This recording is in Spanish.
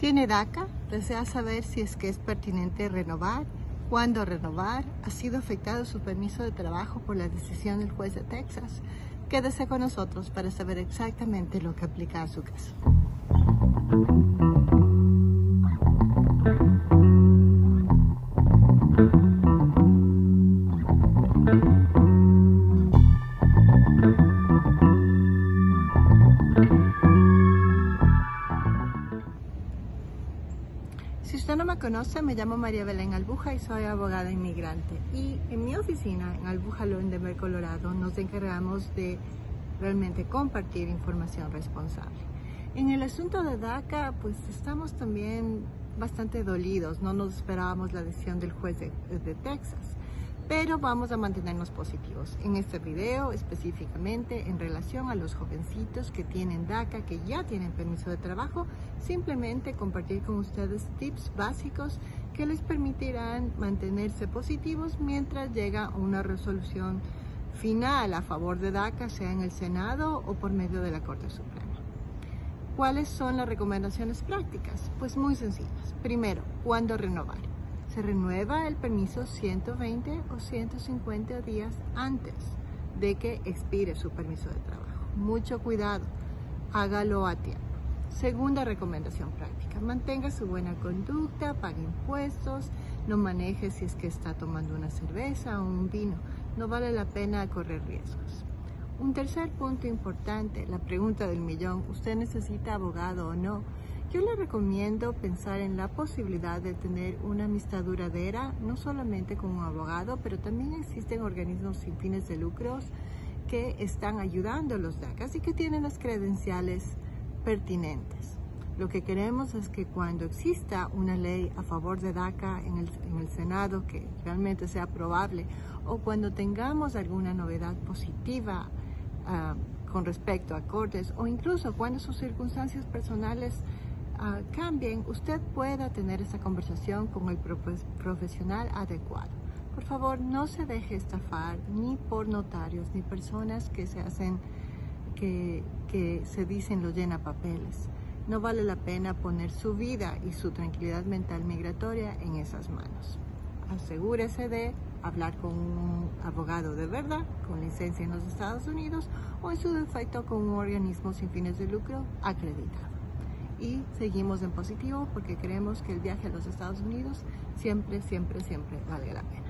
¿Tiene DACA? ¿Desea saber si es que es pertinente renovar? ¿Cuándo renovar? ¿Ha sido afectado su permiso de trabajo por la decisión del juez de Texas? Quédese con nosotros para saber exactamente lo que aplica a su caso. Si usted no me conoce, me llamo María Belén Albuja y soy abogada inmigrante. Y en mi oficina, en Albuja Denver, Colorado, nos encargamos de realmente compartir información responsable. En el asunto de DACA, pues estamos también bastante dolidos. No nos esperábamos la decisión del juez de Texas pero vamos a mantenernos positivos. En este video específicamente en relación a los jovencitos que tienen DACA, que ya tienen permiso de trabajo, simplemente compartir con ustedes tips básicos que les permitirán mantenerse positivos mientras llega una resolución final a favor de DACA, sea en el Senado o por medio de la Corte Suprema. ¿Cuáles son las recomendaciones prácticas? Pues muy sencillas. Primero, ¿cuándo renovar? Se renueva el permiso 120 o 150 días antes de que expire su permiso de trabajo. Mucho cuidado, hágalo a tiempo. Segunda recomendación práctica, mantenga su buena conducta, pague impuestos, no maneje si es que está tomando una cerveza o un vino, no vale la pena correr riesgos. Un tercer punto importante, la pregunta del millón, ¿usted necesita abogado o no? Yo le recomiendo pensar en la posibilidad de tener una amistad duradera, no solamente con un abogado, pero también existen organismos sin fines de lucros que están ayudando a los DACAs y que tienen las credenciales pertinentes. Lo que queremos es que cuando exista una ley a favor de DACA en el, en el Senado que realmente sea probable o cuando tengamos alguna novedad positiva uh, con respecto a cortes o incluso cuando sus circunstancias personales uh, cambien, usted pueda tener esa conversación con el profesional adecuado. Por favor, no se deje estafar ni por notarios ni personas que se hacen, que, se dicen lo llena papeles. No vale la pena poner su vida y su tranquilidad mental migratoria en esas manos. Asegúrese de hablar con un abogado de verdad, con licencia en los Estados Unidos o en su defecto con un organismo sin fines de lucro acreditado y seguimos en positivo porque creemos que el viaje a los Estados Unidos siempre, siempre, siempre vale la pena.